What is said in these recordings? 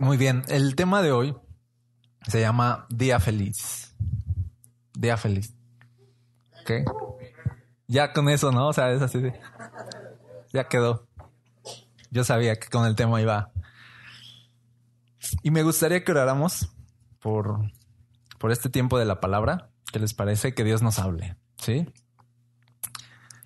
Muy bien, el tema de hoy se llama Día Feliz. Día Feliz. ¿Ok? Ya con eso, ¿no? O sea, es así de... Ya quedó. Yo sabía que con el tema iba. Y me gustaría que oráramos por, por este tiempo de la palabra. ¿Qué les parece? Que Dios nos hable. ¿Sí?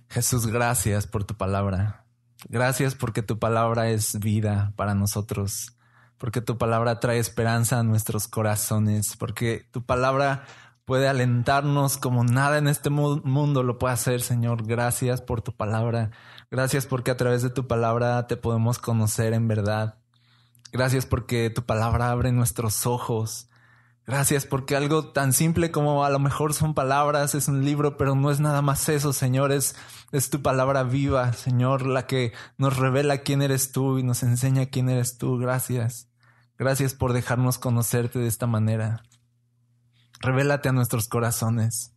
Jesús, gracias por tu palabra. Gracias porque tu palabra es vida para nosotros porque tu palabra trae esperanza a nuestros corazones, porque tu palabra puede alentarnos como nada en este mundo lo puede hacer, Señor. Gracias por tu palabra. Gracias porque a través de tu palabra te podemos conocer en verdad. Gracias porque tu palabra abre nuestros ojos. Gracias porque algo tan simple como a lo mejor son palabras, es un libro, pero no es nada más eso, Señor, es, es tu palabra viva, Señor, la que nos revela quién eres tú y nos enseña quién eres tú. Gracias. Gracias por dejarnos conocerte de esta manera. Revélate a nuestros corazones.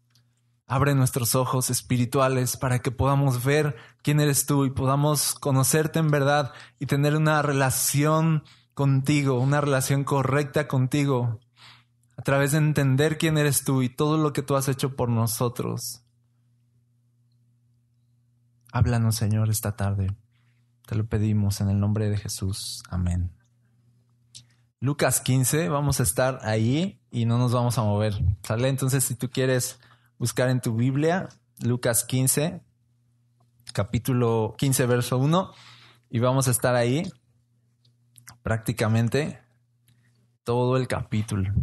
Abre nuestros ojos espirituales para que podamos ver quién eres tú y podamos conocerte en verdad y tener una relación contigo, una relación correcta contigo, a través de entender quién eres tú y todo lo que tú has hecho por nosotros. Háblanos, Señor, esta tarde. Te lo pedimos en el nombre de Jesús. Amén. Lucas 15, vamos a estar ahí y no nos vamos a mover. ¿Sale? Entonces, si tú quieres buscar en tu Biblia, Lucas 15, capítulo 15, verso 1, y vamos a estar ahí prácticamente todo el capítulo.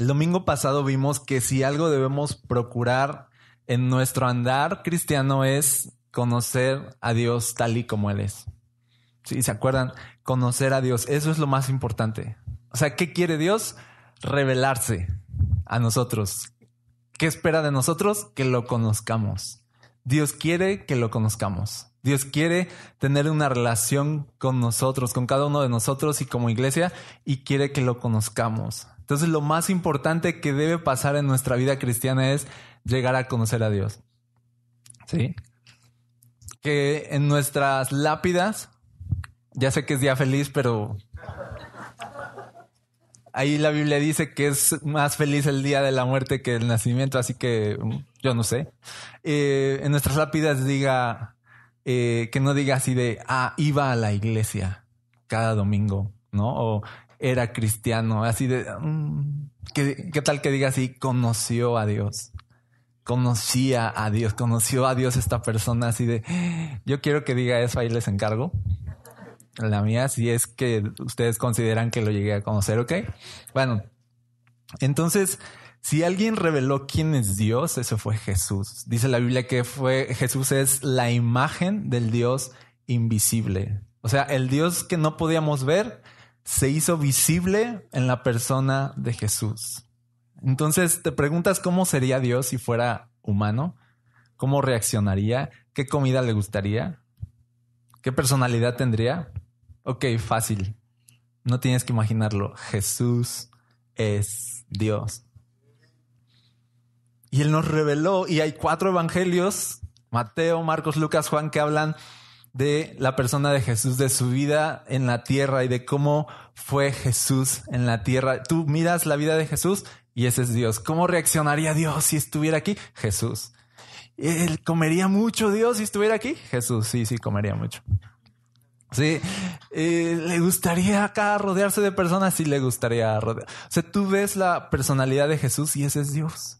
El domingo pasado vimos que si algo debemos procurar en nuestro andar cristiano es conocer a Dios tal y como Él es. Si se acuerdan, conocer a Dios, eso es lo más importante. O sea, ¿qué quiere Dios? Revelarse a nosotros. ¿Qué espera de nosotros? Que lo conozcamos. Dios quiere que lo conozcamos. Dios quiere tener una relación con nosotros, con cada uno de nosotros y como iglesia, y quiere que lo conozcamos. Entonces lo más importante que debe pasar en nuestra vida cristiana es llegar a conocer a Dios. ¿Sí? Que en nuestras lápidas, ya sé que es día feliz, pero ahí la Biblia dice que es más feliz el día de la muerte que el nacimiento, así que mm, yo no sé. Eh, en nuestras lápidas diga, eh, que no diga así de, ah, iba a la iglesia cada domingo, ¿no? O era cristiano, así de, mm, ¿qué, tal que diga así? Conoció a Dios, conocía a Dios, conoció a Dios esta persona, así de, yo quiero que diga eso, ahí les encargo. La mía, si es que ustedes consideran que lo llegué a conocer, ¿ok? Bueno, entonces, si alguien reveló quién es Dios, ese fue Jesús. Dice la Biblia que fue Jesús es la imagen del Dios invisible. O sea, el Dios que no podíamos ver, se hizo visible en la persona de Jesús. Entonces te preguntas cómo sería Dios si fuera humano, cómo reaccionaría, qué comida le gustaría, qué personalidad tendría. Ok, fácil. No tienes que imaginarlo. Jesús es Dios. Y Él nos reveló, y hay cuatro evangelios, Mateo, Marcos, Lucas, Juan, que hablan de la persona de Jesús, de su vida en la tierra y de cómo fue Jesús en la tierra. Tú miras la vida de Jesús y ese es Dios. ¿Cómo reaccionaría Dios si estuviera aquí? Jesús. ¿Él comería mucho Dios si estuviera aquí? Jesús, sí, sí, comería mucho. Sí, eh, le gustaría acá rodearse de personas, sí le gustaría rodear. O sea, tú ves la personalidad de Jesús y ese es Dios.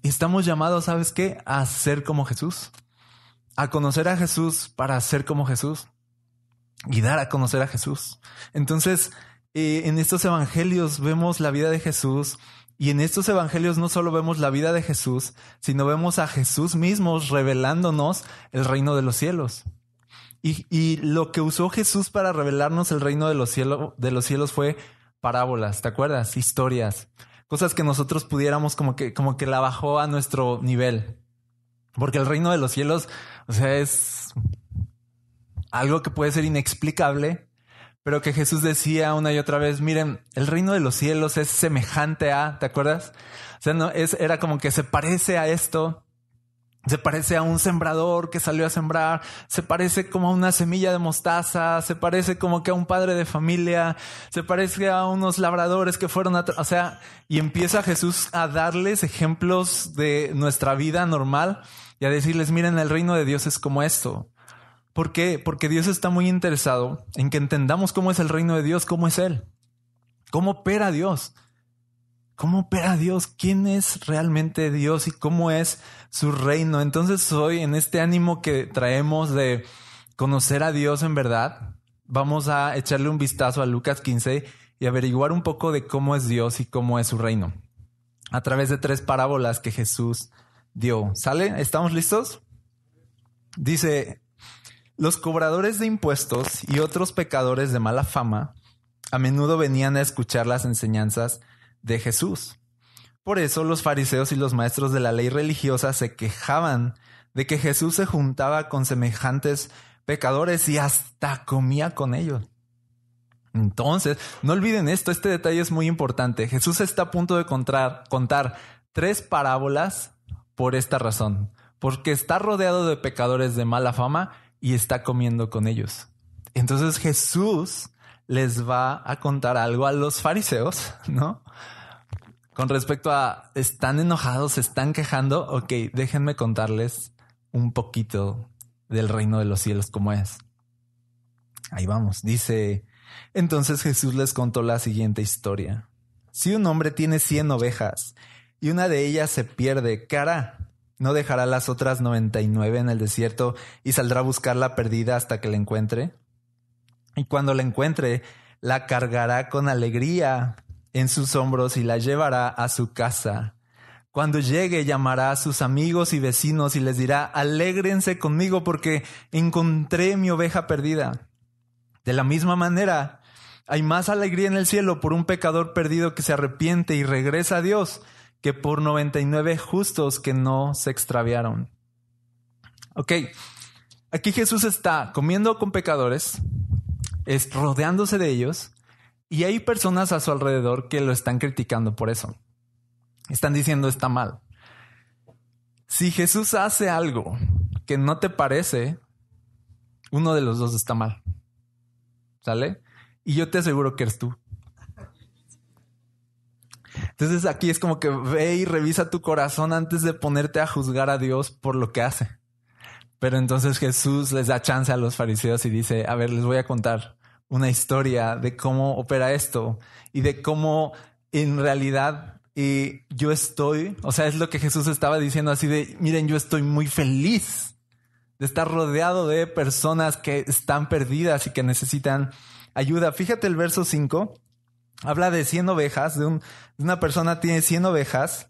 Y estamos llamados, ¿sabes qué? A ser como Jesús a conocer a Jesús para ser como Jesús y dar a conocer a Jesús. Entonces, eh, en estos evangelios vemos la vida de Jesús y en estos evangelios no solo vemos la vida de Jesús, sino vemos a Jesús mismo revelándonos el reino de los cielos. Y, lo que usó Jesús para revelarnos el reino de los, de los cielos fue parábolas, ¿te acuerdas? Historias, cosas que nosotros pudiéramos como que, como que la bajó a nuestro nivel. Porque el reino de los cielos, o sea, es algo que puede ser inexplicable, pero que Jesús decía una y otra vez, miren, el reino de los cielos es semejante a, ¿te acuerdas? O sea, no, es, era como que se parece a esto. Se parece a un sembrador que salió a sembrar, se parece como a una semilla de mostaza, se parece como que a un padre de familia, se parece a unos labradores que fueron a... O sea, y empieza Jesús a darles ejemplos de nuestra vida normal y a decirles, miren, el reino de Dios es como esto. ¿Por qué? Porque Dios está muy interesado en que entendamos cómo es el reino de Dios, cómo es Él, cómo opera Dios. ¿Cómo opera Dios? ¿Quién es realmente Dios y cómo es su reino? Entonces hoy en este ánimo que traemos de conocer a Dios en verdad, vamos a echarle un vistazo a Lucas 15 y averiguar un poco de cómo es Dios y cómo es su reino. A través de tres parábolas que Jesús dio. ¿Sale? ¿Estamos listos? Dice, los cobradores de impuestos y otros pecadores de mala fama a menudo venían a escuchar las enseñanzas de Jesús. Por eso los fariseos y los maestros de la ley religiosa se quejaban de que Jesús se juntaba con semejantes pecadores y hasta comía con ellos. Entonces, no olviden esto, este detalle es muy importante. Jesús está a punto de contar, contar tres parábolas por esta razón, porque está rodeado de pecadores de mala fama y está comiendo con ellos. Entonces Jesús les va a contar algo a los fariseos, ¿no? Con respecto a, ¿están enojados? ¿Se están quejando? Ok, déjenme contarles un poquito del reino de los cielos como es. Ahí vamos. Dice, entonces Jesús les contó la siguiente historia. Si un hombre tiene cien ovejas y una de ellas se pierde, ¿qué hará? ¿No dejará las otras noventa y nueve en el desierto y saldrá a buscar la perdida hasta que la encuentre? Y cuando la encuentre, la cargará con alegría en sus hombros y la llevará a su casa. Cuando llegue, llamará a sus amigos y vecinos y les dirá, alégrense conmigo porque encontré mi oveja perdida. De la misma manera, hay más alegría en el cielo por un pecador perdido que se arrepiente y regresa a Dios que por 99 justos que no se extraviaron. Ok, aquí Jesús está comiendo con pecadores, es rodeándose de ellos y hay personas a su alrededor que lo están criticando por eso. Están diciendo está mal. Si Jesús hace algo que no te parece, uno de los dos está mal. ¿Sale? Y yo te aseguro que eres tú. Entonces aquí es como que ve y revisa tu corazón antes de ponerte a juzgar a Dios por lo que hace. Pero entonces Jesús les da chance a los fariseos y dice, a ver, les voy a contar una historia de cómo opera esto y de cómo en realidad eh, yo estoy, o sea, es lo que Jesús estaba diciendo así de, miren, yo estoy muy feliz de estar rodeado de personas que están perdidas y que necesitan ayuda. Fíjate el verso 5, habla de 100 ovejas, de, un, una persona tiene 100 ovejas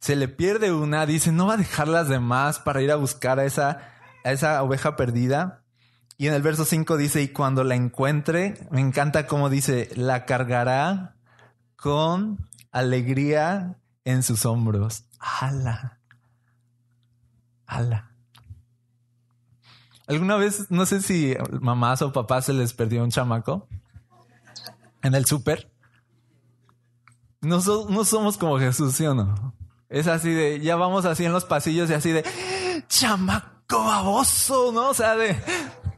se le pierde una, dice, no va a dejar las demás para ir a buscar a esa, a esa oveja perdida. Y en el verso 5 dice, y cuando la encuentre, me encanta cómo dice, la cargará con alegría en sus hombros. ¡Hala! ¡Hala! ¿Alguna vez, no sé si mamás o papás se les perdió un chamaco en el súper? No, no somos como Jesús, ¿sí o no? Es así de, ya vamos así en los pasillos y así de, chamaco baboso, ¿no? O sea, de,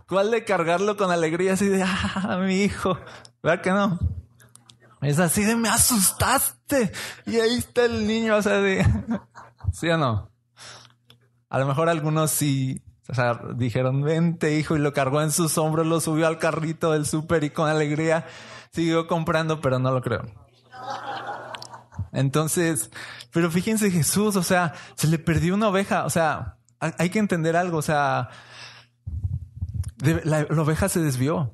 ¿cuál de cargarlo con alegría? Así de, ah, mi hijo. ¿Verdad que no? Es así de, me asustaste. Y ahí está el niño, o sea, de, ¿sí o no? A lo mejor algunos sí, o sea, dijeron, vente hijo, y lo cargó en sus hombros, lo subió al carrito del súper y con alegría siguió comprando, pero no lo creo. Entonces, pero fíjense Jesús, o sea, se le perdió una oveja, o sea, hay que entender algo, o sea, la, oveja se desvió.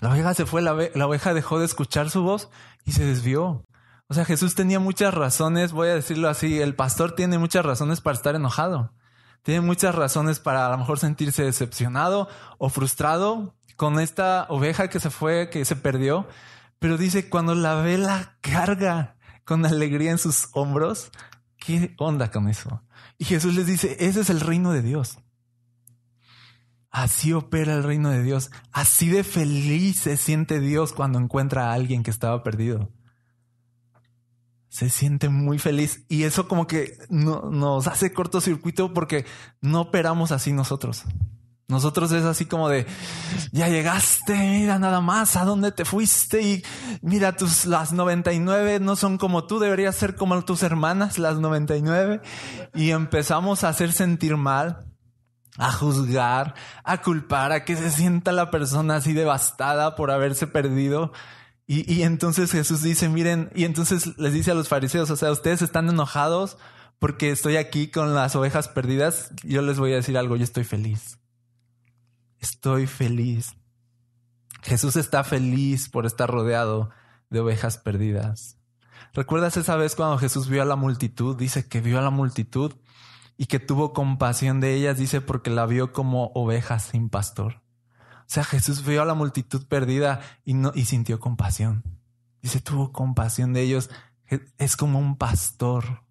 La oveja se fue, la, la oveja dejó de escuchar su voz y se desvió. O sea, Jesús tenía muchas razones, voy a decirlo así, el pastor tiene muchas razones para estar enojado. Tiene muchas razones para a lo mejor sentirse decepcionado o frustrado con esta oveja que se fue, que se perdió. Pero dice, cuando la ve la carga con alegría en sus hombros. ¿Qué onda con eso? Y Jesús les dice, ese es el reino de Dios. Así opera el reino de Dios. Así de feliz se siente Dios cuando encuentra a alguien que estaba perdido. se siente muy feliz y eso como que no, nos hace cortocircuito porque no operamos así nosotros. Nosotros es así como de, ya llegaste, mira nada más a dónde te fuiste y mira tus, las 99 no son como tú, deberías ser como tus hermanas, las 99. Y empezamos a hacer sentir mal, a juzgar, a culpar, a que se sienta la persona así devastada por haberse perdido. Y, y entonces Jesús dice, miren, y entonces les dice a los fariseos, o sea, ustedes están enojados porque estoy aquí con las ovejas perdidas. Yo les voy a decir algo, yo estoy feliz estoy feliz. Jesús está feliz por estar rodeado de ovejas perdidas. ¿Recuerdas esa vez cuando Jesús vio a la multitud? Dice que vio a la multitud y que tuvo compasión de ellas, dice porque la vio como ovejas sin pastor. O sea, Jesús vio a la multitud perdida y, sintió compasión. Dice, tuvo compasión de ellos. Es como un pastor.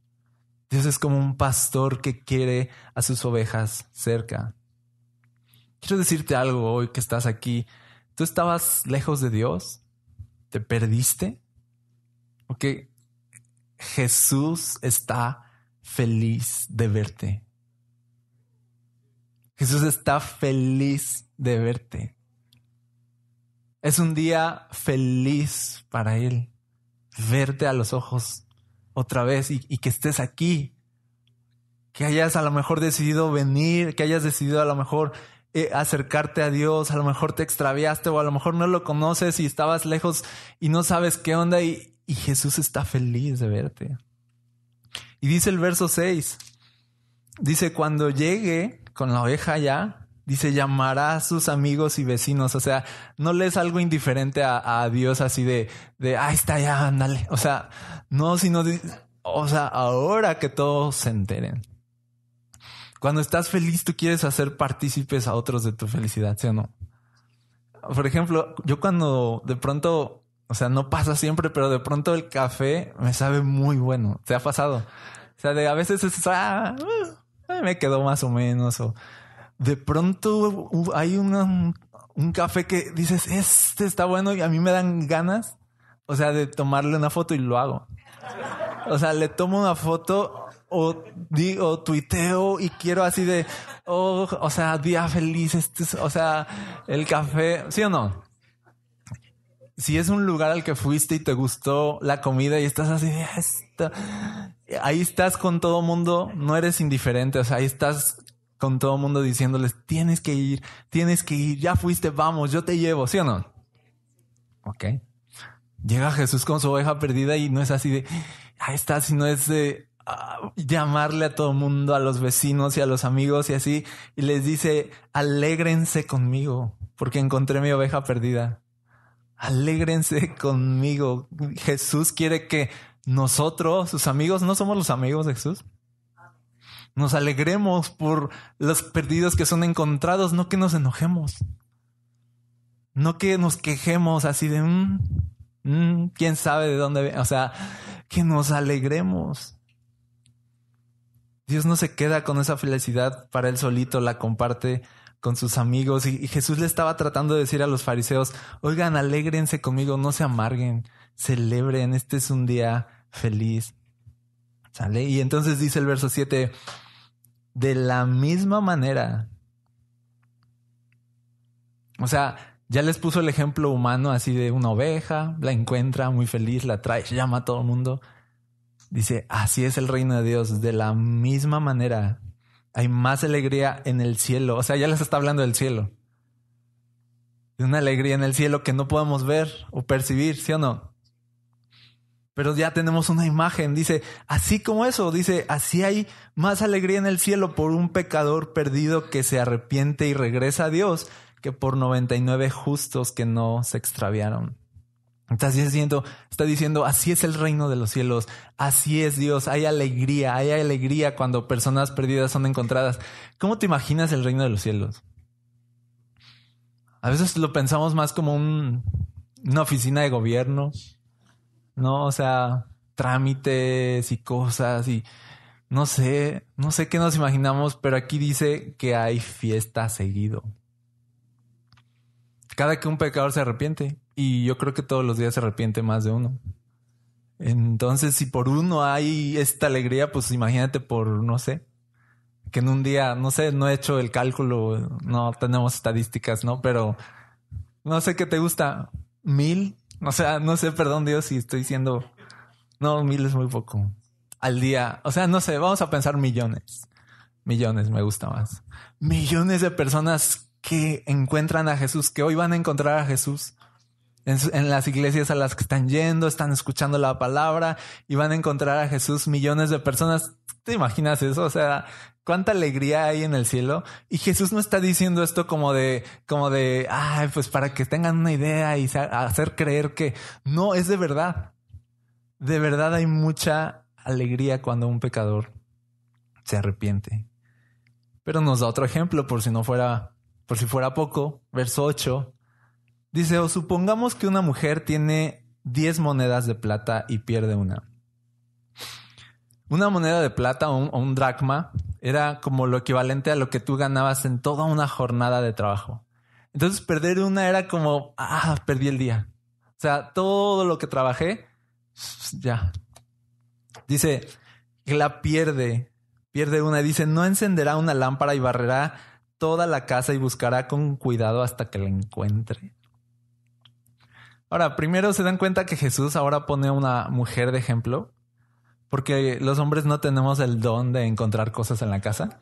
Dios es como un pastor que quiere a sus ovejas cerca. Quiero decirte algo hoy que estás aquí. ¿Tú estabas lejos de Dios? ¿Te perdiste? Porque Jesús está feliz de verte. Jesús está feliz de verte. Es un día feliz para Él verte a los ojos otra vez y, y, que estés aquí. Que hayas a lo mejor decidido venir, que hayas decidido a lo mejor eh, acercarte a Dios, a lo mejor te extraviaste o a lo mejor no lo conoces y estabas lejos y no sabes qué onda y, Jesús está feliz de verte. Y dice el verso 6, dice, cuando llegue con la oveja ya, dice, llamará a sus amigos y vecinos. O sea, no lees algo indiferente a, Dios así de, de, ahí está ya, ándale. O sea, no, sino, o sea, ahora que todos se enteren. Cuando estás feliz, tú quieres hacer partícipes a otros de tu felicidad, ¿sí o no? Por ejemplo, yo cuando de pronto, o sea, no pasa siempre, pero de pronto el café me sabe muy bueno. ¿Se ha pasado? O sea, de a veces es, ah, me quedó más o menos. O de pronto hay un café que dices, este está bueno y a mí me dan ganas, o sea, de tomarle una foto y lo hago. O sea, le tomo una foto o tuiteo y quiero así de, oh, o sea, día feliz, este, o sea, el café, ¿sí o no? Si es un lugar al que fuiste y te gustó la comida y estás así, ahí estás con todo mundo, no eres indiferente, o sea, ahí estás con todo mundo diciéndoles, tienes que ir, tienes que ir, ya fuiste, vamos, yo te llevo, ¿sí o no? Ok. Llega Jesús con su oveja perdida y no es así de, ahí está, sino es de, llamarle a todo el mundo, a los vecinos y a los amigos y así, y les dice, alégrense conmigo, porque encontré mi oveja perdida. Alégrense conmigo. Jesús quiere que nosotros, sus amigos, no somos los amigos de Jesús. Nos alegremos por los perdidos que son encontrados, no que nos enojemos. No que nos quejemos así de, mm, mm, quién sabe de dónde, o sea, que nos alegremos. Dios no se queda con esa felicidad para él solito, la comparte con sus amigos. Y, Jesús le estaba tratando de decir a los fariseos, oigan, alégrense conmigo, no se amarguen, celebren, este es un día feliz. ¿Sale? Y entonces dice el verso 7, de la misma manera. O sea, ya les puso el ejemplo humano así de una oveja, la encuentra muy feliz, la trae, llama a todo el mundo. Dice, así es el reino de Dios. De la misma manera, hay más alegría en el cielo. O sea, ya les está hablando del cielo. De una alegría en el cielo que no podemos ver o percibir, ¿sí o no? Pero ya tenemos una imagen. Dice, así como eso, dice, así hay más alegría en el cielo por un pecador perdido que se arrepiente y regresa a Dios que por 99 justos que no se extraviaron. Está diciendo, está diciendo, así es el reino de los cielos, así es Dios, hay alegría, hay alegría cuando personas perdidas son encontradas. ¿Cómo te imaginas el reino de los cielos? A veces lo pensamos más como un, una oficina de gobierno, ¿no? O sea, trámites y cosas y no sé, no sé qué nos imaginamos, pero aquí dice que hay fiesta seguido. Cada que un pecador se arrepiente, y yo creo que todos los días se arrepiente más de uno. Entonces, si por uno hay esta alegría, pues imagínate por, no sé, que en un día, no sé, no he hecho el cálculo, no tenemos estadísticas, ¿no? Pero no sé qué te gusta, mil, o sea, no sé, perdón Dios si estoy diciendo, no, mil es muy poco al día, o sea, no sé, vamos a pensar millones, millones me gusta más, millones de personas que encuentran a Jesús, que hoy van a encontrar a Jesús en, las iglesias a las que están yendo, están escuchando la palabra y van a encontrar a Jesús millones de personas. ¿Te imaginas eso? O sea, cuánta alegría hay en el cielo. Y Jesús no está diciendo esto como de, como de, ay, pues para que tengan una idea y hacer creer que no es de verdad. De verdad hay mucha alegría cuando un pecador se arrepiente. Pero nos da otro ejemplo por si no fuera, por si fuera poco. Verso 8 Dice, o supongamos que una mujer tiene 10 monedas de plata y pierde una. Una moneda de plata o un, dracma era como lo equivalente a lo que tú ganabas en toda una jornada de trabajo. Entonces perder una era como, ah, perdí el día. O sea, todo lo que trabajé, ya. Dice que la pierde, pierde una. Dice, no encenderá una lámpara y barrerá toda la casa y buscará con cuidado hasta que la encuentre. Ahora, primero se dan cuenta que Jesús ahora pone a una mujer de ejemplo, porque los hombres no tenemos el don de encontrar cosas en la casa.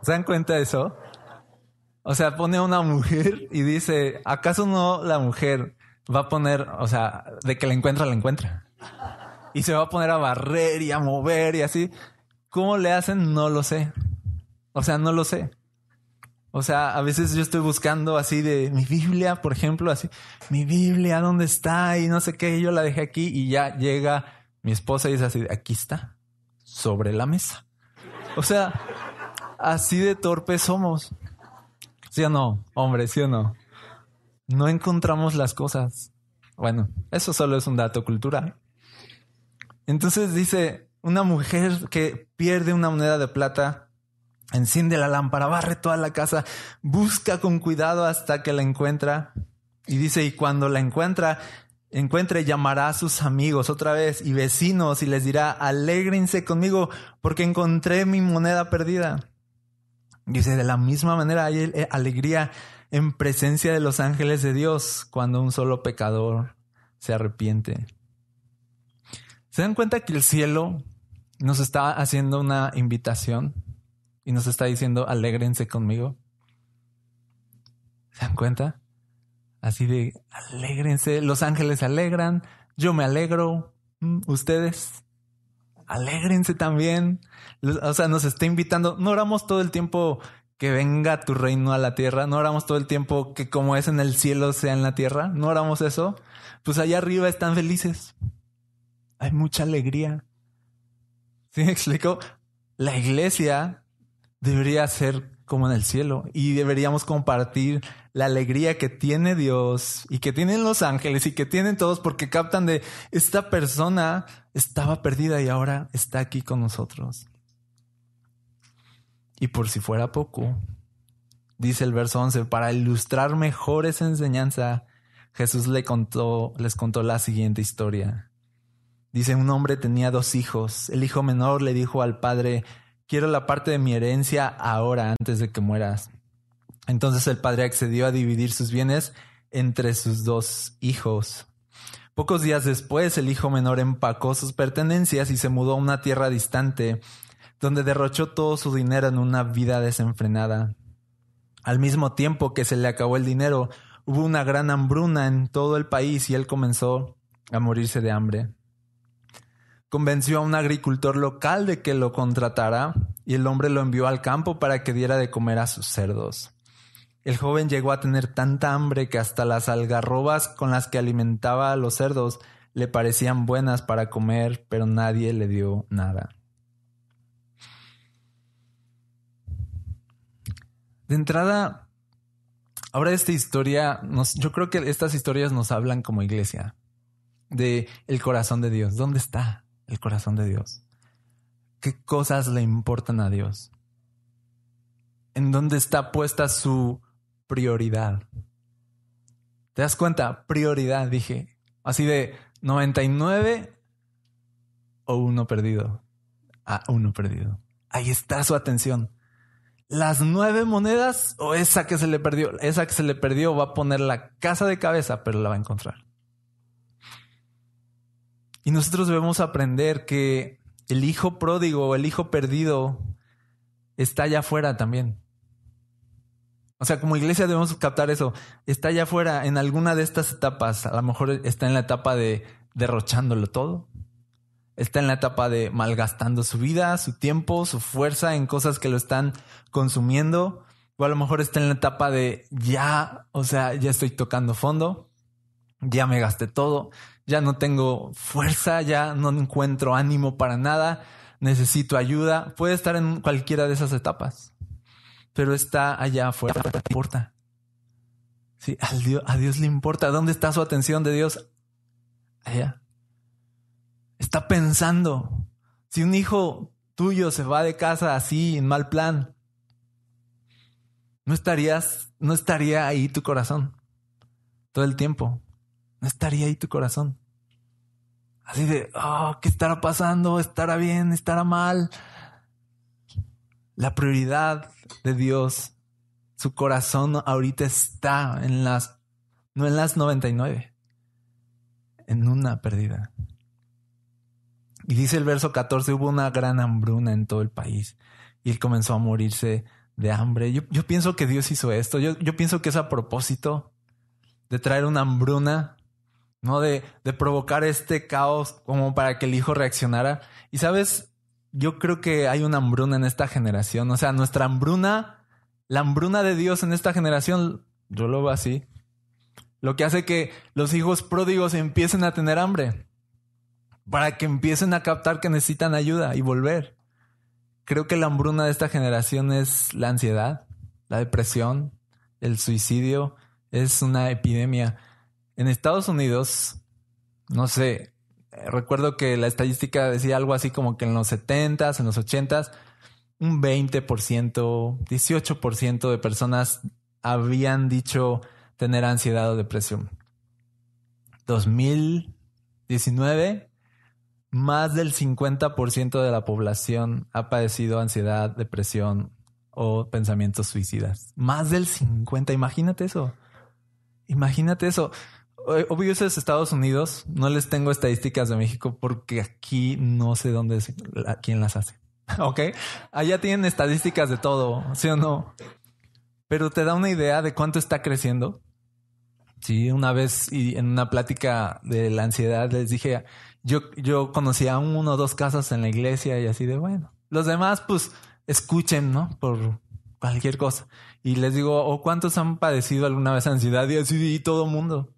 ¿Se dan cuenta de eso? O sea, pone a una mujer y dice, ¿acaso no la mujer va a poner, o sea, de que la encuentra, la encuentra? Y se va a poner a barrer y a mover y así. ¿Cómo le hacen? No lo sé. O sea, no lo sé. O sea, a veces yo estoy buscando así de mi Biblia, por ejemplo, así, mi Biblia, ¿dónde está? Y no sé qué, yo la dejé aquí y ya llega mi esposa y dice así, aquí está, sobre la mesa. O sea, así de torpes somos. ¿Sí o no? Hombre, ¿sí o no? No encontramos las cosas. Bueno, eso solo es un dato cultural. Entonces dice, una mujer que pierde una moneda de plata enciende la lámpara, barre toda la casa, busca con cuidado hasta que la encuentra. Y dice, y cuando la encuentra, encuentre, llamará a sus amigos otra vez y vecinos y les dirá, alégrense conmigo porque encontré mi moneda perdida. Dice, de la misma manera hay eh, alegría en presencia de los ángeles de Dios cuando un solo pecador se arrepiente. ¿Se dan cuenta que el cielo nos está haciendo una invitación? Y nos está diciendo, alégrense conmigo. ¿Se dan cuenta? Así de, alégrense, los ángeles se alegran, yo me alegro, mm, ustedes, alégrense también. O sea, nos está invitando, no oramos todo el tiempo que venga tu reino a la tierra, no oramos todo el tiempo que como es en el cielo sea en la tierra, no oramos eso. Pues allá arriba están felices. Hay mucha alegría. ¿Sí me explico? La iglesia debería ser como en el cielo y deberíamos compartir la alegría que tiene Dios y que tienen los ángeles y que tienen todos porque captan de esta persona estaba perdida y ahora está aquí con nosotros. Y por si fuera poco, dice el verso 11, para ilustrar mejor esa enseñanza, Jesús le contó, les contó la siguiente historia. Dice, un hombre tenía dos hijos. El hijo menor le dijo al padre, quiero la parte de mi herencia ahora, antes de que mueras. Entonces el padre accedió a dividir sus bienes entre sus dos hijos. Pocos días después, el hijo menor empacó sus pertenencias y se mudó a una tierra distante, donde derrochó todo su dinero en una vida desenfrenada. Al mismo tiempo que se le acabó el dinero, hubo una gran hambruna en todo el país y él comenzó a morirse de hambre convenció a un agricultor local de que lo contratara y el hombre lo envió al campo para que diera de comer a sus cerdos. El joven llegó a tener tanta hambre que hasta las algarrobas con las que alimentaba a los cerdos le parecían buenas para comer, pero nadie le dio nada. De entrada, ahora esta historia, nos, yo creo que estas historias nos hablan como iglesia de el corazón de Dios. ¿Dónde está? El corazón de Dios? ¿Qué cosas le importan a Dios? ¿En dónde está puesta su prioridad? ¿Te das cuenta? Prioridad, dije. Así de 99 o uno perdido? A uno perdido. Ahí está su atención. Las nueve monedas o esa que se le perdió. Esa que se le perdió va a poner la casa de cabeza, pero la va a encontrar. Y nosotros debemos aprender que el hijo pródigo o el hijo perdido está allá afuera también. O sea, como iglesia debemos captar eso. Está allá afuera en alguna de estas etapas. A lo mejor está en la etapa de derrochándolo todo. Está en la etapa de malgastando su vida, su tiempo, su fuerza en cosas que lo están consumiendo. O a lo mejor está en la etapa de ya, o sea, ya estoy tocando fondo. Ya me gasté todo. Ya no tengo fuerza. Ya no encuentro ánimo para nada. Necesito ayuda. Puede estar en cualquiera de esas etapas pero está allá afuera. ¿Le importa? Sí, a Dios, a Dios le importa. ¿Dónde está su atención de Dios? Allá. Está pensando. Si un hijo tuyo se va de casa así, en mal plan, no estarías, no estaría ahí tu corazón todo el tiempo. No estaría ahí tu corazón. Así de, oh, ¿qué estará pasando? ¿Estará bien? ¿Estará mal? La prioridad de Dios, su corazón ahorita está en las, no en las 99, en una perdida. Y dice el verso 14, hubo una gran hambruna en todo el país y él comenzó a morirse de hambre. Yo, yo pienso que Dios hizo esto. Yo, yo, pienso que es a propósito de traer una hambruna, ¿no? De, de provocar este caos como para que el hijo reaccionara. Y sabes, yo creo que hay una hambruna en esta generación. O sea, nuestra hambruna, la hambruna de Dios en esta generación, yo lo veo así. Lo que hace que los hijos pródigos empiecen a tener hambre. Para que empiecen a captar que necesitan ayuda y volver. Creo que la hambruna de esta generación es la ansiedad, la depresión, el suicidio. Es una epidemia. En Estados Unidos, no sé, recuerdo que la estadística decía algo así como que en los 70s, en los 80s, un 20%, 18% de personas habían dicho tener ansiedad o depresión. 2019, más del 50% de la población ha padecido ansiedad, depresión o pensamientos suicidas. Más del 50, imagínate eso. Imagínate eso. Obvio, eso es Estados Unidos. No les tengo estadísticas de México porque aquí no sé dónde es, quién las hace. ok. Allá tienen estadísticas de todo, ¿sí o no? Pero te da una idea de cuánto está creciendo. Sí, una vez y en una plática de la ansiedad les dije, yo, yo conocía uno o dos casos en la iglesia y así de bueno. Los demás, pues, escuchen, ¿no? Por cualquier cosa. Y les digo, ¿o cuántos han padecido alguna vez ansiedad? Y así, y todo mundo.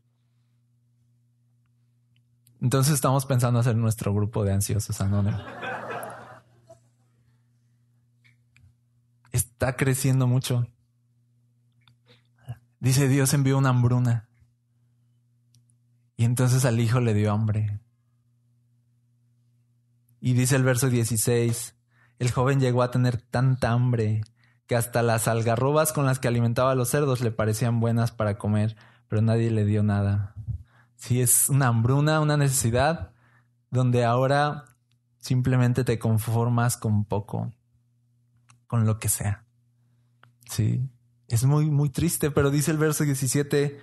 Entonces estamos pensando hacer nuestro grupo de ansiosos anónimos. Está creciendo mucho. Dice Dios envió una hambruna. Y entonces al hijo le dio hambre. Y dice el verso 16, el joven llegó a tener tanta hambre que hasta las algarrobas con las que alimentaba a los cerdos le parecían buenas para comer, pero nadie le dio nada. Si es una hambruna, una necesidad, donde ahora simplemente te conformas con poco, con lo que sea. Sí, es muy, muy triste, pero dice el verso 17,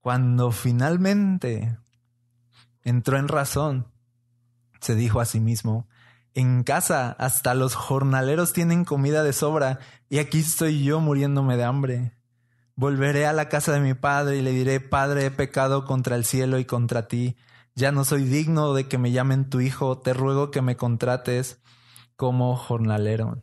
cuando finalmente entró en razón, se dijo a sí mismo, en casa hasta los jornaleros tienen comida de sobra y aquí estoy yo muriéndome de hambre. Volveré a la casa de mi padre y le diré, Padre, he pecado contra el cielo y contra ti. Ya no soy digno de que me llamen tu hijo. Te ruego que me contrates como jornalero.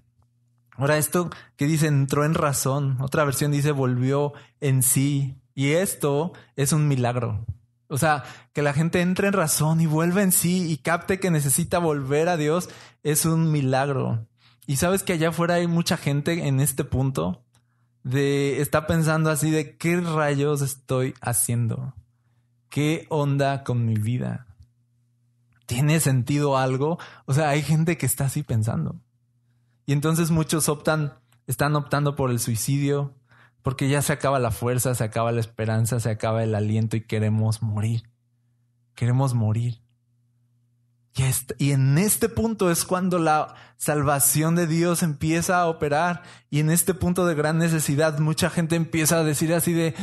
Ahora esto que dice entró en razón. Otra versión dice volvió en sí. Y esto es un milagro. O sea, que la gente entre en razón y vuelva en sí y capte que necesita volver a Dios es un milagro. Y sabes que allá afuera hay mucha gente en este punto de está pensando así de qué rayos estoy haciendo. ¿Qué onda con mi vida? ¿Tiene sentido algo? O sea, hay gente que está así pensando. Y entonces muchos optan, están optando por el suicidio porque ya se acaba la fuerza, se acaba la esperanza, se acaba el aliento y queremos morir. Queremos morir. Y, en este punto es cuando la salvación de Dios empieza a operar. Y en este punto de gran necesidad, mucha gente empieza a decir así de,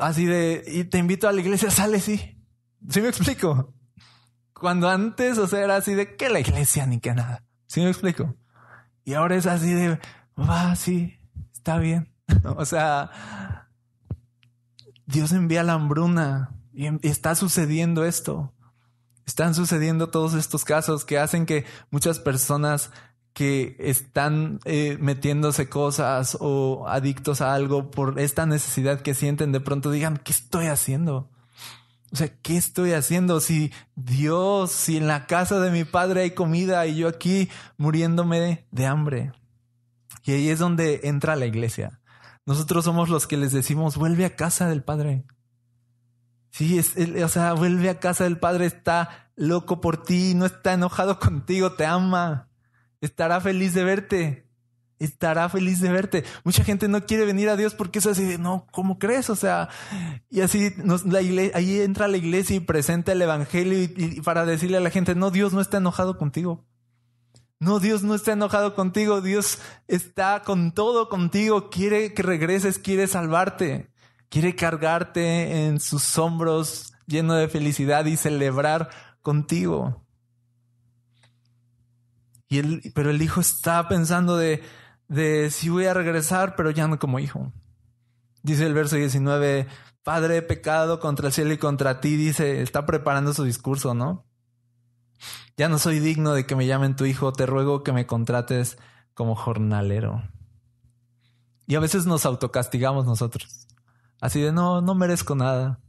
así de, y te invito a la iglesia, sale, sí. ¿Sí me explico? Cuando antes, o sea, era así de que la iglesia ni que nada. ¿Sí me explico? Y ahora es así de, va, sí, está bien. o sea, Dios envía la hambruna y está sucediendo esto. Están sucediendo todos estos casos que hacen que muchas personas que están eh, metiéndose cosas o adictos a algo por esta necesidad que sienten de pronto digan, ¿qué estoy haciendo? O sea, ¿qué estoy haciendo? Si Dios, si en la casa de mi padre hay comida y yo aquí muriéndome de hambre. Y ahí es donde entra la iglesia. Nosotros somos los que les decimos, vuelve a casa del padre. Sí, es, o sea, vuelve a casa del Padre, está loco por ti, no está enojado contigo, te ama, estará feliz de verte, estará feliz de verte. Mucha gente no quiere venir a Dios porque es así de, no, ¿cómo crees? O sea, y así nos, la ahí entra la iglesia y presenta el Evangelio y para decirle a la gente, no, Dios no está enojado contigo. No, Dios no está enojado contigo, Dios está con todo contigo, quiere que regreses, quiere salvarte. Quiere cargarte en sus hombros lleno de felicidad y celebrar contigo. Y pero el hijo está pensando de, de si voy a regresar, pero ya no como hijo. Dice el verso 19, Padre, pecado contra el cielo y contra ti, dice, está preparando su discurso, ¿no? Ya no soy digno de que me llamen tu hijo, te ruego que me contrates como jornalero. Y a veces nos autocastigamos nosotros. Así de no, no merezco nada.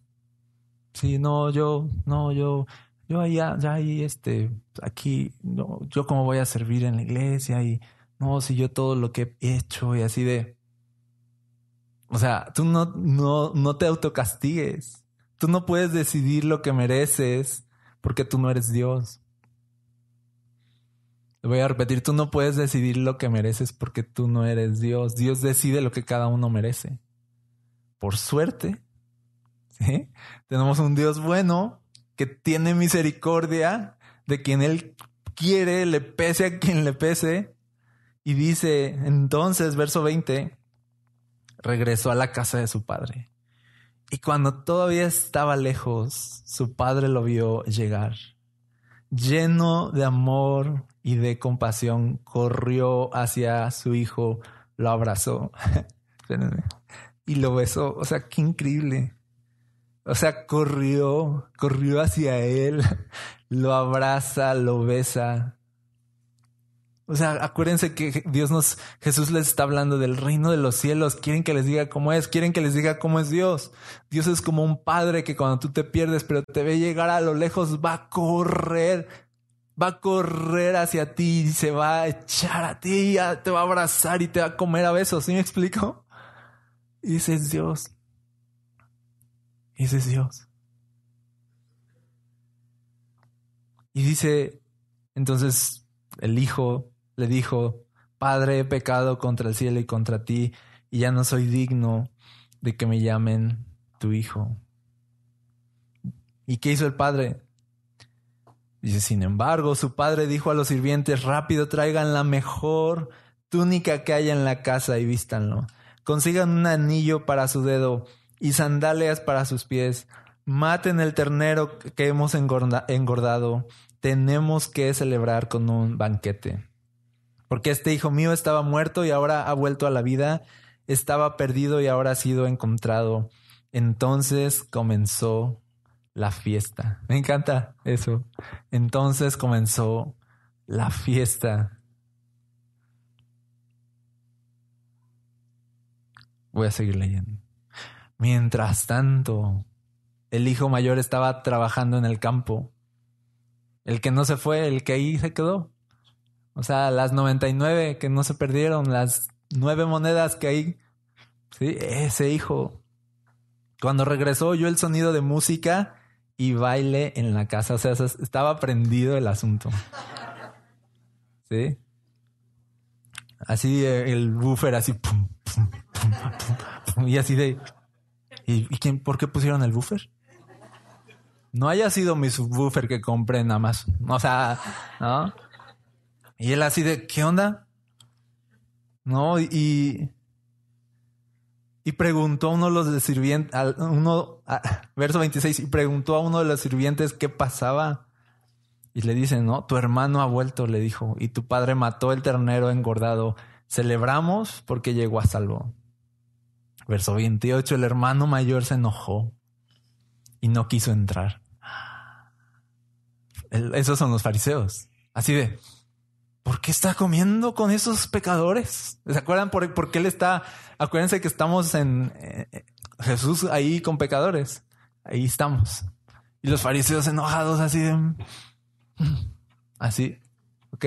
Sí, no, yo, no, yo, yo ya ahí, este, aquí, no, yo cómo voy a servir en la iglesia y no, si yo todo lo que he hecho y así de. O sea, tú no, no, no te autocastigues. Tú no puedes decidir lo que mereces porque tú no eres Dios. Le voy a repetir, tú no puedes decidir lo que mereces porque tú no eres Dios. Dios decide lo que cada uno merece por suerte, tenemos un Dios bueno que tiene misericordia de quien Él quiere, le pese a quien le pese. Y dice, entonces, verso 20, regresó a la casa de su padre. Y cuando todavía estaba lejos, su padre lo vio llegar. Lleno de amor y de compasión, corrió hacia su hijo, lo abrazó. y lo besó. O sea, qué increíble. O sea, corrió, corrió hacia él, lo abraza, lo besa. O sea, acuérdense que Dios nos, Jesús les está hablando del reino de los cielos. Quieren que les diga cómo es, quieren que les diga cómo es Dios. Dios es como un padre que cuando tú te pierdes, pero te ve llegar a lo lejos, va a correr, va a correr hacia ti y se va a echar a ti, te va a abrazar y te va a comer a besos. ¿Sí me explico? Ese es Dios. Ese es Dios. Y dice, entonces el hijo le dijo, Padre, he pecado contra el cielo y contra ti, y ya no soy digno de que me llamen tu hijo. ¿Y qué hizo el padre? Dice, sin embargo, su padre dijo a los sirvientes, rápido traigan la mejor túnica que haya en la casa y vístanlo consigan un anillo para su dedo y sandalias para sus pies. Maten el ternero que hemos engordado. Tenemos que celebrar con un banquete. Porque este hijo mío estaba muerto y ahora ha vuelto a la vida. Estaba perdido y ahora ha sido encontrado. Entonces comenzó la fiesta. Me encanta eso. Entonces comenzó la fiesta. Voy a seguir leyendo. Mientras tanto, el hijo mayor estaba trabajando en el campo. El que no se fue, el que ahí se quedó. O sea, las 99 que no se perdieron, las nueve monedas que hay. Sí, ese hijo. Cuando regresó oyó el sonido de música y baile en la casa. O sea, estaba prendido el asunto. ¿Sí? Así el buffer, así. Pum, y así de. ¿Y, quién, por qué pusieron el buffer? no haya sido mi subwoofer que compré nada más. O sea, ¿no? Y él así de, ¿qué onda? No, y, y preguntó a uno de los sirvientes, uno, verso 26, y preguntó a uno de los sirvientes qué pasaba. Y le dice, no, tu hermano ha vuelto, le dijo, y tu padre mató el ternero engordado. Celebramos porque llegó a salvo. Verso 28, el hermano mayor se enojó y no quiso entrar. Esos son los fariseos. Así de, ¿por qué está comiendo con esos pecadores? ¿Se acuerdan por, qué él está? Acuérdense que estamos en eh, Jesús ahí con pecadores. Ahí estamos. Y los fariseos enojados así de... Mm, así. ¿Ok?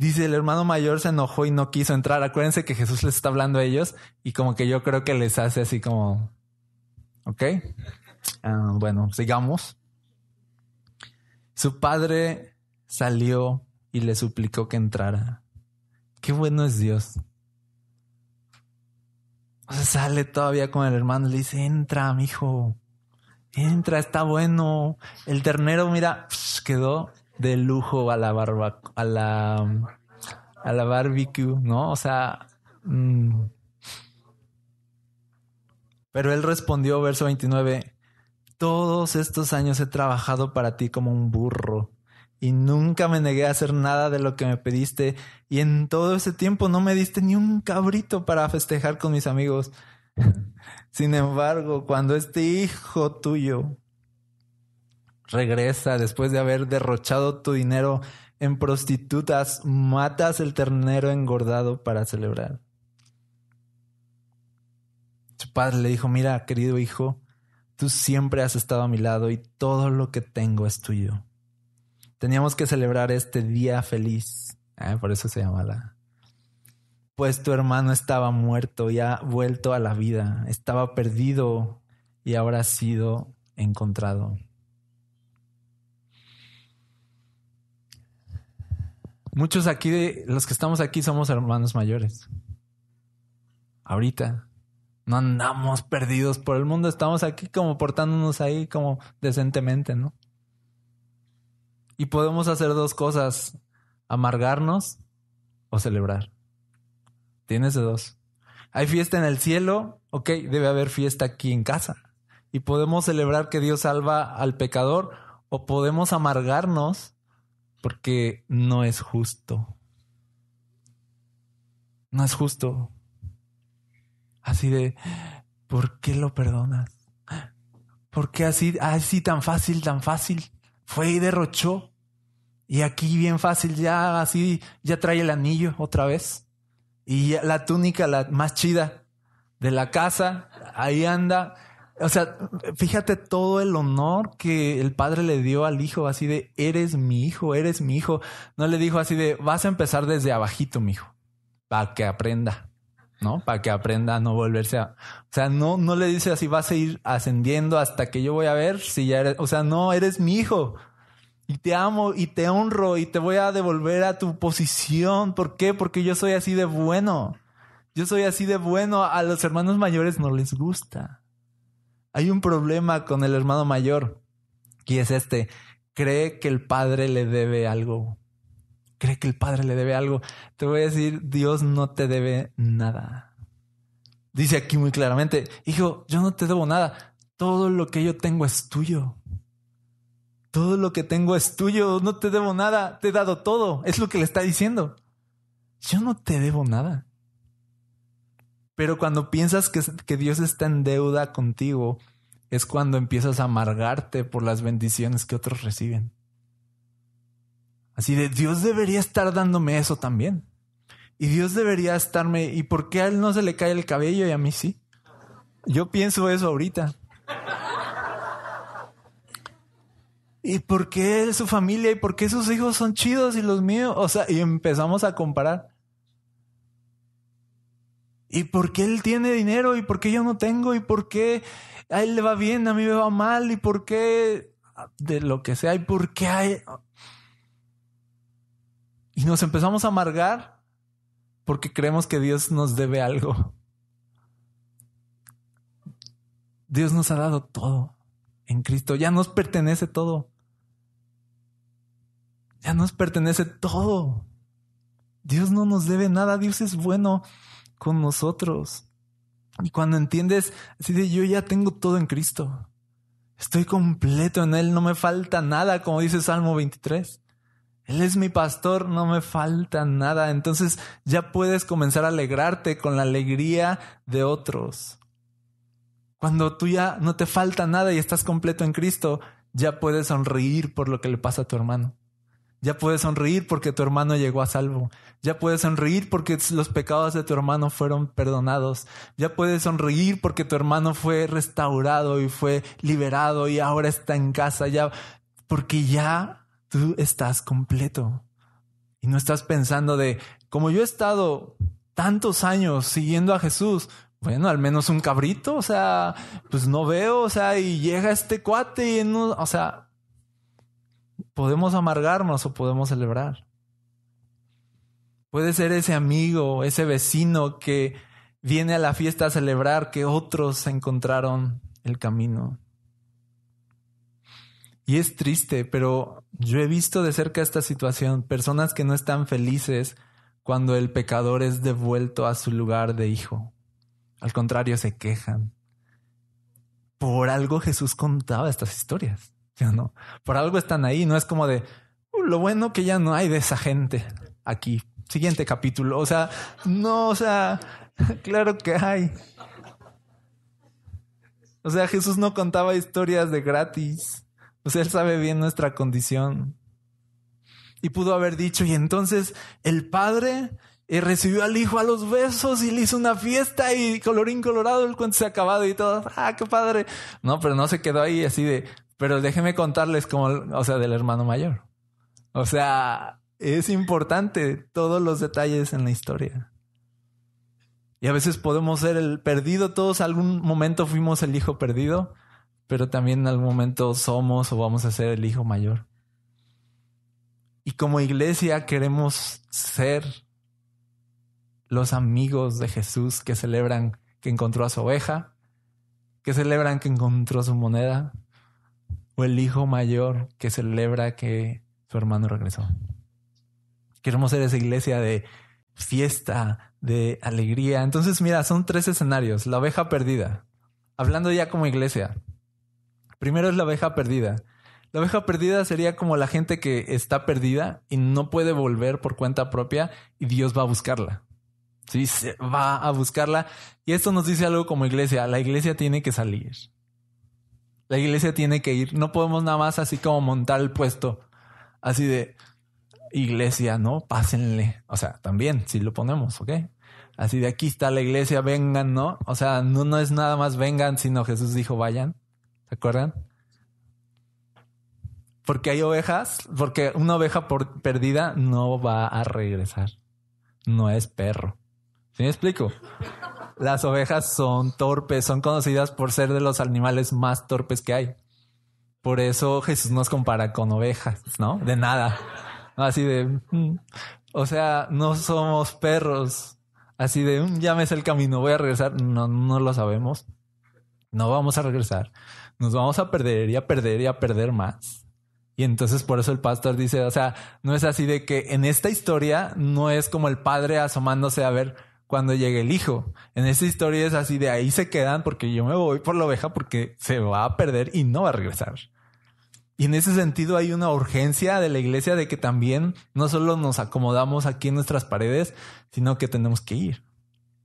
Dice, el hermano mayor se enojó y no quiso entrar. Acuérdense que Jesús les está hablando a ellos y como que yo creo que les hace así como... ¿Ok? Ah, bueno, sigamos. Su padre salió y le suplicó que entrara. Qué bueno es Dios. Sale todavía con el hermano y le dice, entra, mi hijo. Entra, está bueno. El ternero, mira, quedó de lujo a la barba, a la, a la barbecue, ¿no? O sea, mm. pero él respondió, verso 29, todos estos años he trabajado para ti como un burro y nunca me negué a hacer nada de lo que me pediste y en todo ese tiempo no me diste ni un cabrito para festejar con mis amigos. Sin embargo, cuando este hijo tuyo regresa después de haber derrochado tu dinero en prostitutas, matas el ternero engordado para celebrar. Su padre le dijo, mira, querido hijo, Tú siempre has estado a mi lado y todo lo que tengo es tuyo. Teníamos que celebrar este día feliz. Ah, por eso se llama la. Pues tu hermano estaba muerto y ha vuelto a la vida. Estaba perdido y ahora ha sido encontrado. Muchos aquí de los que estamos aquí somos hermanos mayores. Ahorita. No andamos perdidos por el mundo, estamos aquí como portándonos ahí como decentemente, ¿no? Y podemos hacer dos cosas, amargarnos o celebrar. Tienes de dos. Hay fiesta en el cielo, ok, debe haber fiesta aquí en casa. Y podemos celebrar que Dios salva al pecador o podemos amargarnos porque no es justo. No es justo. Así de, ¿por qué lo perdonas? ¿Por qué así, así tan fácil, tan fácil? Fue y derrochó. Y aquí bien fácil, ya así, ya trae el anillo otra vez. Y la túnica, la más chida de la casa, ahí anda. O sea, fíjate todo el honor que el padre le dio al hijo, así de, eres mi hijo, eres mi hijo. No le dijo así de, vas a empezar desde abajito, mi hijo, para que aprenda. ¿no? Para que aprenda a no volverse a... O sea, no, no le dice así, vas a ir ascendiendo hasta que yo voy a ver si ya eres... O sea, no, eres mi hijo. Y te amo y te honro y te voy a devolver a tu posición. ¿Por qué? Porque yo soy así de bueno. Yo soy así de bueno. A los hermanos mayores no les gusta. Hay un problema con el hermano mayor. Y es este. Cree que el padre le debe algo cree que el Padre le debe algo. Te voy a decir, Dios no te debe nada. Dice aquí muy claramente, hijo, yo no te debo nada. Todo lo que yo tengo es tuyo. Todo lo que tengo es tuyo. No te debo nada. Te he dado todo. Es lo que le está diciendo. Yo no te debo nada. Pero cuando piensas que, que Dios está en deuda contigo, es cuando empiezas a amargarte por las bendiciones que otros reciben. Así de Dios debería estar dándome eso también. Y Dios debería estarme, ¿y por qué a él no se le cae el cabello y a mí sí? Yo pienso eso ahorita. ¿Y por qué su familia y por qué sus hijos son chidos y los míos? O sea, y empezamos a comparar. ¿Y por qué él tiene dinero y por qué yo no tengo? ¿Y por qué a él le va bien, a mí me va mal? ¿Y por qué de lo que sea? ¿Y por qué hay... Y nos empezamos a amargar porque creemos que Dios nos debe algo. Dios nos ha dado todo. en Cristo. Ya nos pertenece todo. Ya nos pertenece todo. Dios no nos debe nada. Dios es bueno con nosotros. Y cuando entiendes así de yo ya tengo todo en Cristo. Estoy completo en Él, no me falta nada, como dice Salmo 23. Él es mi pastor, no me falta nada. Entonces ya puedes comenzar a alegrarte con la alegría de otros. Cuando tú ya no te falta nada y estás completo en Cristo, ya puedes sonreír por lo que le pasa a tu hermano. Ya puedes sonreír porque tu hermano llegó a salvo. Ya puedes sonreír porque los pecados de tu hermano fueron perdonados. Ya puedes sonreír porque tu hermano fue restaurado y fue liberado y ahora está en casa. Ya, porque ya tú estás completo. Y no estás pensando de, como yo he estado tantos años siguiendo a Jesús, bueno, al menos un cabrito, o sea, pues no veo, o sea, y llega este cuate y no, o sea, podemos amargarnos o podemos celebrar. Puede ser ese amigo, ese vecino que viene a la fiesta a celebrar que otros encontraron el camino. Y es triste, pero yo he visto de cerca esta situación, personas que no están felices cuando el pecador es devuelto a su lugar de hijo. Al contrario, se quejan. Por algo Jesús contaba estas historias. no? Por algo están ahí. No es como de uh, lo bueno que ya no hay de esa gente aquí. Siguiente capítulo. O sea, no, o sea, claro que hay. O sea, Jesús no contaba historias de gratis. O sea, Él sabe bien nuestra condición. Y pudo haber dicho, y entonces el Padre y recibió al hijo a los besos y le hizo una fiesta y colorín colorado el cuento se ha acabado y todo. Ah, qué padre. No, pero no se quedó ahí así de, pero déjeme contarles como, o sea, del hermano mayor. O sea, es importante todos los detalles en la historia. Y a veces podemos ser el perdido, todos algún momento fuimos el hijo perdido, pero también en algún momento somos o vamos a ser el hijo mayor. Y como iglesia queremos ser los amigos de Jesús que celebran que encontró a su oveja, que celebran que encontró su moneda, el hijo mayor que celebra que su hermano regresó. Queremos ser esa iglesia de fiesta, de alegría. Entonces, mira, son tres escenarios. La oveja perdida. Hablando ya como iglesia. Primero es la oveja perdida. La oveja perdida sería como la gente que está perdida y no puede volver por cuenta propia y Dios va a buscarla. Sí, va a buscarla. Y esto nos dice algo como iglesia. La iglesia tiene que salir. La iglesia tiene que ir. No podemos nada más así como montar el puesto. Así de iglesia, ¿no? Pásenle. O sea, también, si lo ponemos, ¿ok? Así de aquí está la iglesia, vengan, ¿no? O sea, no, no es nada más vengan, sino Jesús dijo vayan. ¿Se acuerdan? Porque hay ovejas, porque una oveja perdida no va a regresar. No es perro. ¿Sí me explico? Las ovejas son torpes, son conocidas por ser de los animales más torpes que hay. Por eso Jesús nos compara con ovejas, ¿no? De nada. Así de, mm, o sea, no somos perros. Así de, mm, el camino, voy a regresar. No, no lo sabemos. No vamos a regresar. Nos vamos a perder y a perder y a perder más. Y entonces por eso el pastor dice, o sea, no es así de que en esta historia no es como el padre asomándose a ver cuando llegue el hijo. En esta historia es así de ahí se quedan porque yo me voy por la oveja porque se va a perder y no va a regresar. Y en ese sentido hay una urgencia de la iglesia de que también no solo nos acomodamos aquí en nuestras paredes, sino que tenemos que ir.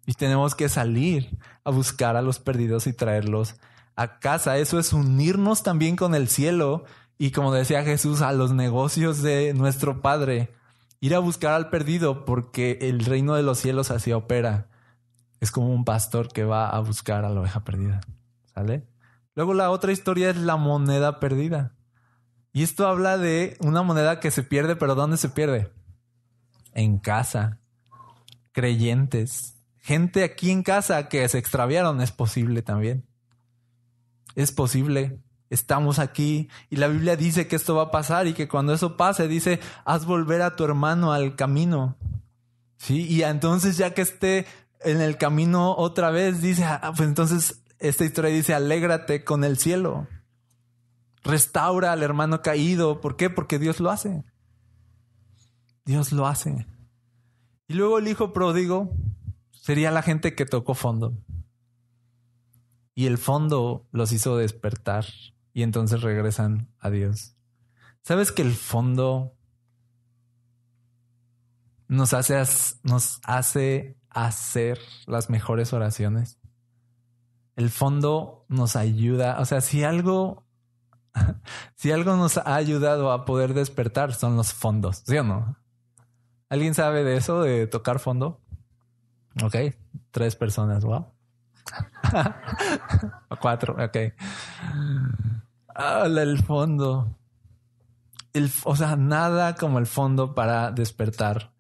Y tenemos que salir a buscar a los perdidos y traerlos a casa. Eso es unirnos también con el cielo y como decía Jesús, a los negocios de nuestro Padre ir a buscar al perdido porque el reino de los cielos así opera. Es como un pastor que va a buscar a la oveja perdida. ¿Sale? Luego la otra historia es la moneda perdida. Y esto habla de una moneda que se pierde, pero ¿dónde se pierde? En casa. Creyentes. Gente aquí en casa que se extraviaron es posible también. Es posible estamos aquí y la Biblia dice que esto va a pasar y que cuando eso pase dice, haz volver a tu hermano al camino. Sí, y entonces ya que esté en el camino otra vez, dice, ah, pues entonces esta historia dice, alégrate con el cielo. restaura al hermano caído. ¿Por qué? Porque Dios lo hace. Dios lo hace. Y luego el hijo pródigo sería la gente que tocó fondo. Y el fondo los hizo despertar y entonces regresan a Dios. ¿Sabes que el fondo nos hace, nos hace hacer las mejores oraciones? El fondo nos ayuda, o sea, si algo, si algo nos ha ayudado a poder despertar son los fondos, ¿sí o no? ¿Alguien sabe de eso, de tocar fondo? Ok, tres personas, wow. Cuatro, ok. El fondo. El, o sea, nada como el fondo para despertar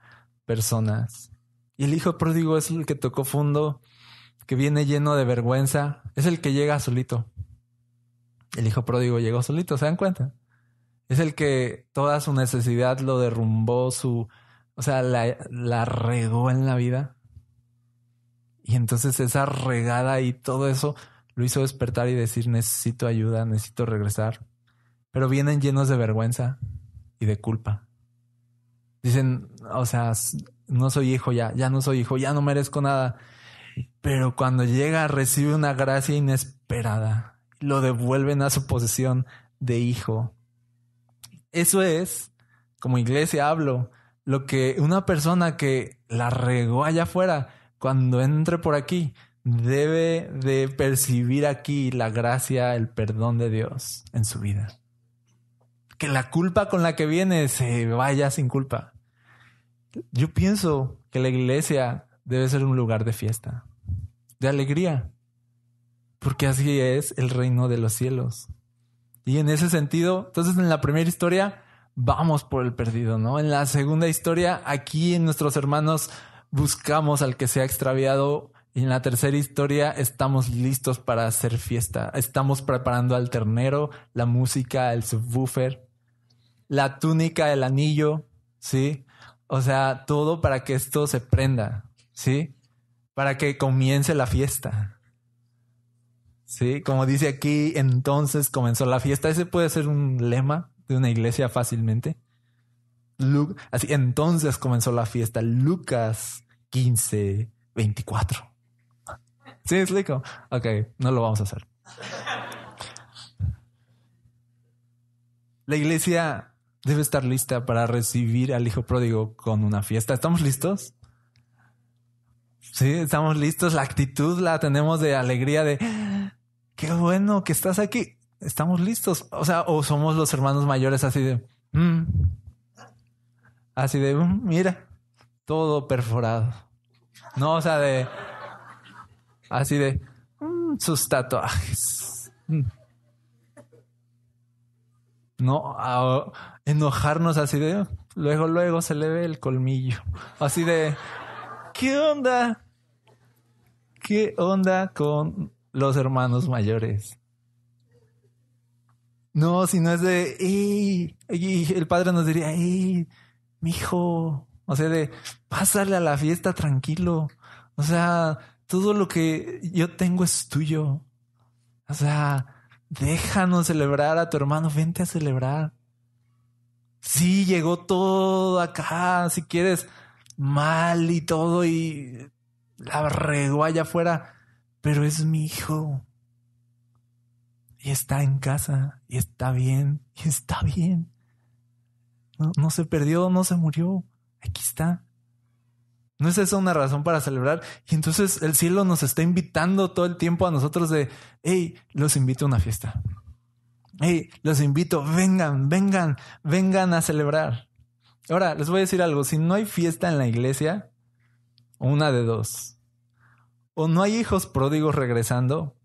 personas. Y el hijo pródigo es el que tocó fondo, que viene lleno de vergüenza. Es el que llega solito. El hijo pródigo llegó solito, ¿se dan cuenta? Es el que toda su necesidad lo derrumbó, su, o sea, la regó en la vida. Y entonces esa regada y todo eso lo hizo despertar y decir, necesito ayuda, necesito regresar. Pero vienen llenos de vergüenza y de culpa. Dicen, o sea, no soy hijo ya, ya no soy hijo, ya no merezco nada. Pero cuando llega recibe una gracia inesperada. Lo devuelven a su posesión de hijo. Eso es, como iglesia hablo, lo que una persona que la regó allá afuera, cuando entre por aquí, debe de percibir aquí la gracia, el perdón de Dios en su vida. Que la culpa con la que viene se vaya sin culpa. Yo pienso que la iglesia debe ser un lugar de fiesta, de alegría, porque así es el reino de los cielos. Y en ese sentido, entonces en la primera historia, vamos por el perdido, ¿no? En la segunda historia, aquí en nuestros hermanos buscamos al que se ha extraviado. Y en la tercera historia estamos listos para hacer fiesta. Estamos preparando al ternero, la música, el subwoofer, la túnica, el anillo, ¿sí? O sea, todo para que esto se prenda, ¿sí? Para que comience la fiesta. Sí, como dice aquí, entonces comenzó la fiesta. Ese puede ser un lema de una iglesia fácilmente. así, entonces comenzó la fiesta. Lucas 15, 24. ¿Sí explico? Ok, no lo vamos a hacer. La iglesia debe estar lista para recibir al hijo pródigo con una fiesta. ¿Estamos listos? Sí, estamos listos. La actitud la tenemos de alegría de qué bueno que estás aquí estamos listos. O sea, o somos los hermanos mayores así de, mm". así de, mm, mira, todo perforado. No, o sea, de, así de, mm, sus tatuajes. No, enojarnos así de, luego, luego se le ve el colmillo. Así de, ¿qué onda? ¿Qué onda con los hermanos mayores? No, si no es de, y el padre nos diría, ¡ey! Mi hijo. O sea, de, pásale a la fiesta tranquilo. O sea, todo lo que yo tengo es tuyo. O sea, déjanos celebrar a tu hermano, vente a celebrar. Sí, llegó todo acá, si quieres, mal y todo, y la regó allá afuera, pero es mi hijo y está en casa y está bien y está bien. No, se perdió, no se murió. Aquí está. ¿No es eso una razón para celebrar? Y entonces el cielo nos está invitando todo el tiempo a nosotros de, hey, los invito a una fiesta. Hey, los invito, vengan, vengan, vengan a celebrar. Ahora, les voy a decir algo, si no hay fiesta en la iglesia, una de dos. O no hay hijos pródigos regresando,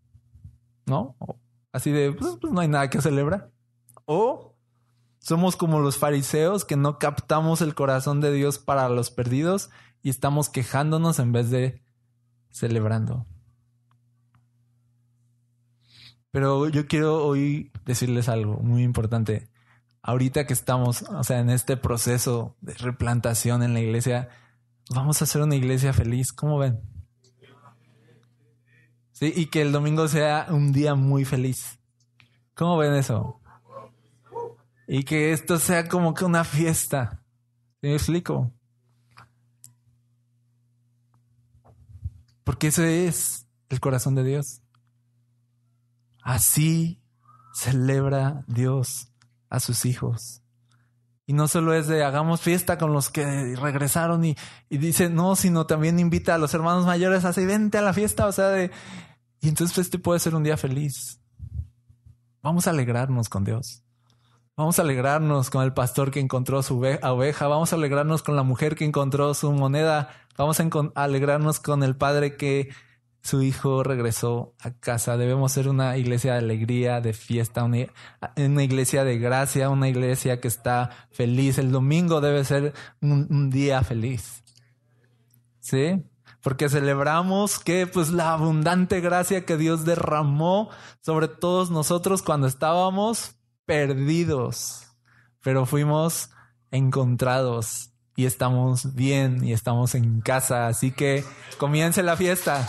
¿no? Así de, pues, pues, no hay nada que celebrar. O somos como los fariseos que no captamos el corazón de Dios para los perdidos y estamos quejándonos en vez de celebrando. Pero yo quiero hoy decirles algo muy importante. Ahorita que estamos, o sea, en este proceso de replantación en la iglesia, vamos a hacer una iglesia feliz. ¿Cómo ven? Sí, y que el domingo sea un día muy feliz. ¿Cómo ven eso? y que esto sea como que una fiesta. ¿Me explico? Porque ese es el corazón de Dios. Así celebra Dios a sus hijos. Y no solo es de hagamos fiesta con los que regresaron y, dice no, sino también invita a los hermanos mayores a decir vente a la fiesta, o sea, de, y entonces este puede ser un día feliz. Vamos a alegrarnos con Dios. Vamos a alegrarnos con el pastor que encontró su oveja. Vamos a alegrarnos con la mujer que encontró su moneda. Vamos a alegrarnos con el padre que su hijo regresó a casa. Debemos ser una iglesia de alegría, de fiesta, una, iglesia de gracia, una iglesia que está feliz. El domingo debe ser un, día feliz. ¿Sí? Porque celebramos que pues la abundante gracia que Dios derramó sobre todos nosotros cuando estábamos perdidos, pero fuimos encontrados y estamos bien y estamos en casa. Así que comience la fiesta.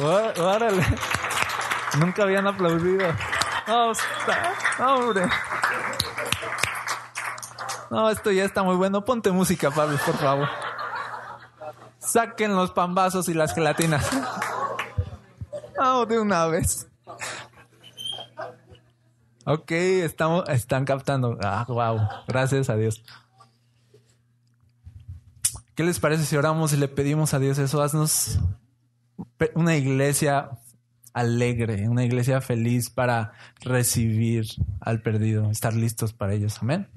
Órale. Nunca habían aplaudido. No, hombre. No, esto ya está muy bueno. Ponte música, Pablo, por favor. Saquen los pambazos y las gelatinas. Vamos de una vez. Ok, estamos, están captando. Ah, wow. Gracias a Dios. ¿Qué les parece si oramos y le pedimos a Dios eso? Haznos una iglesia alegre, una iglesia feliz para recibir al perdido, estar listos para ellos. Amén.